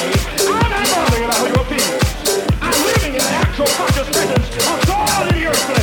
I'm not going. I'm living in the actual conscious presence of God in the earth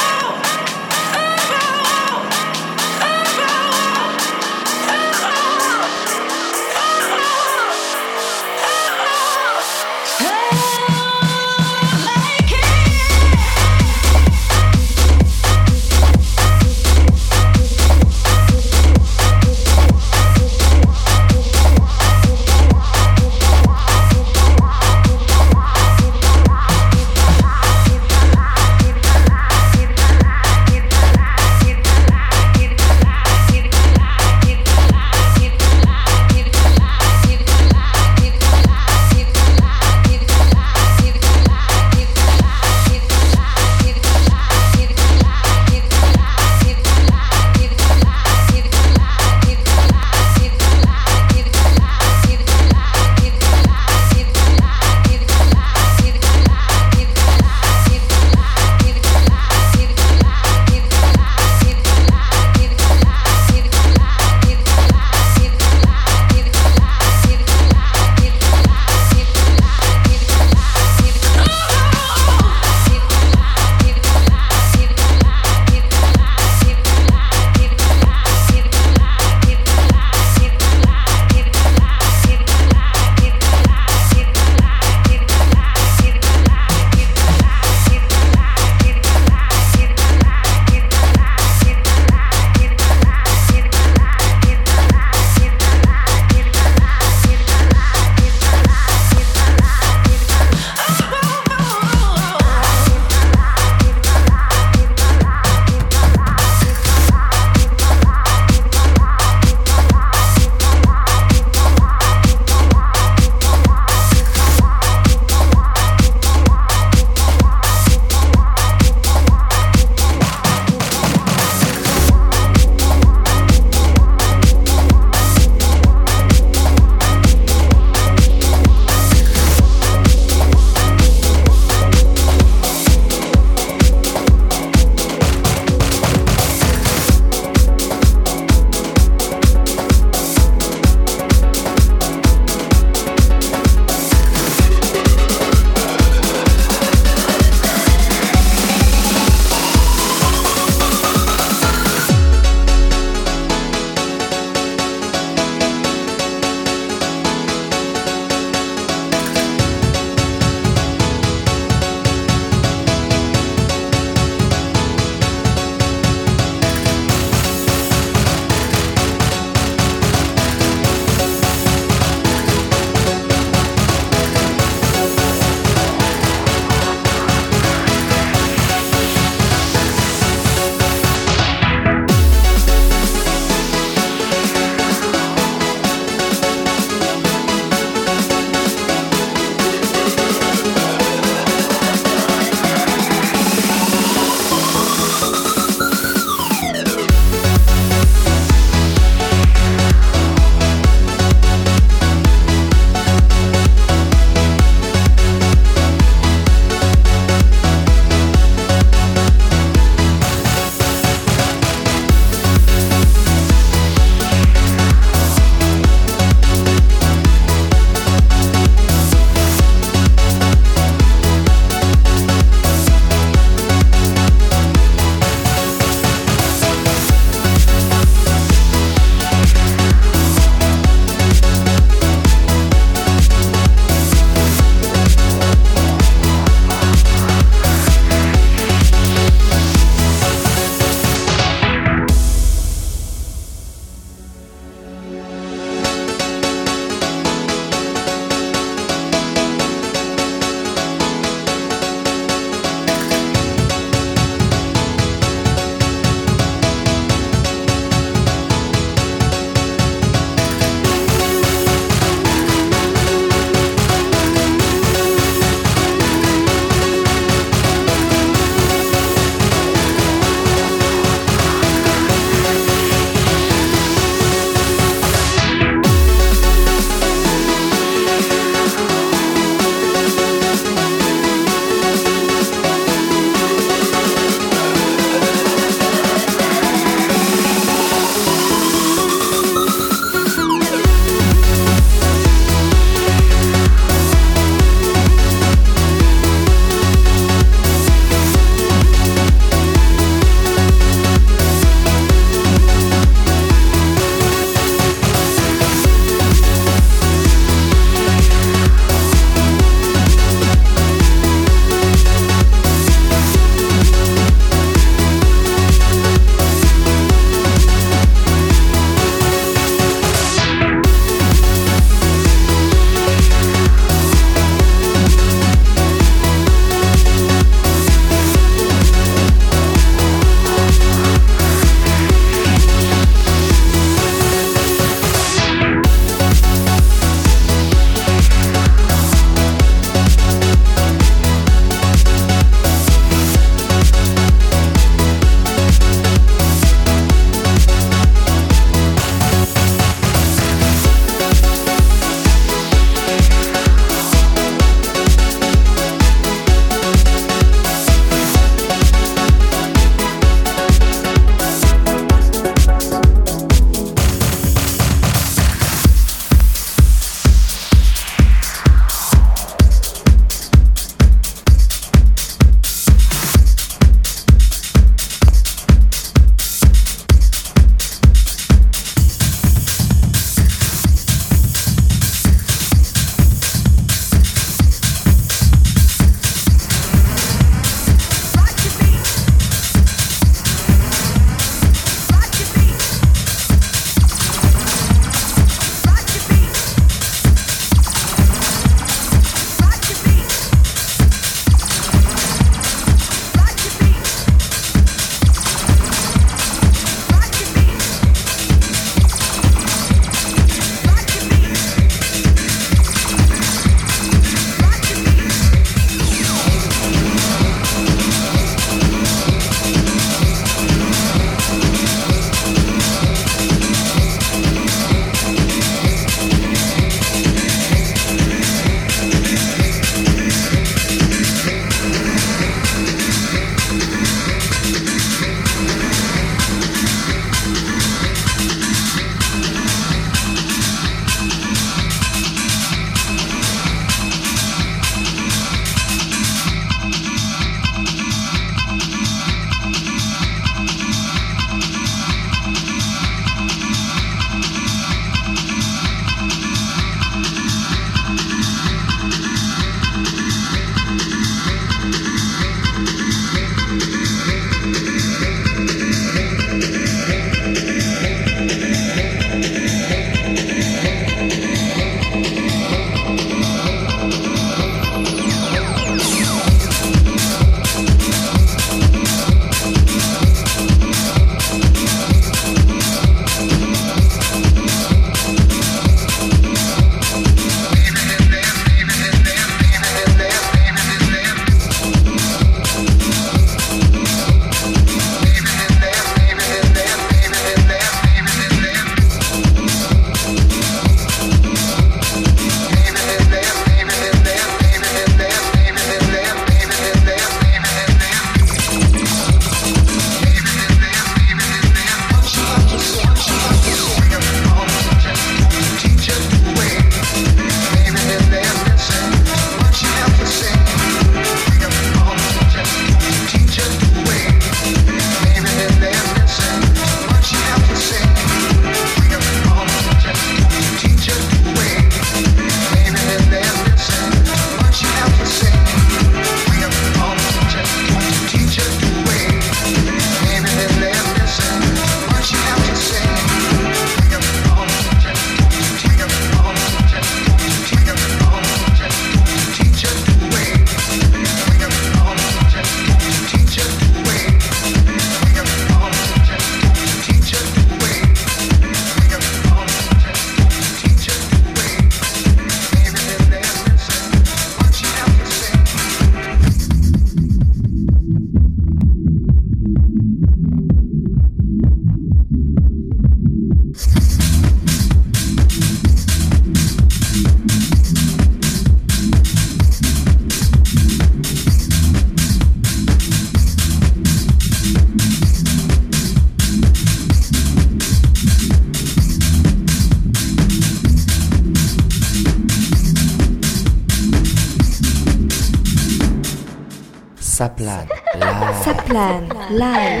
大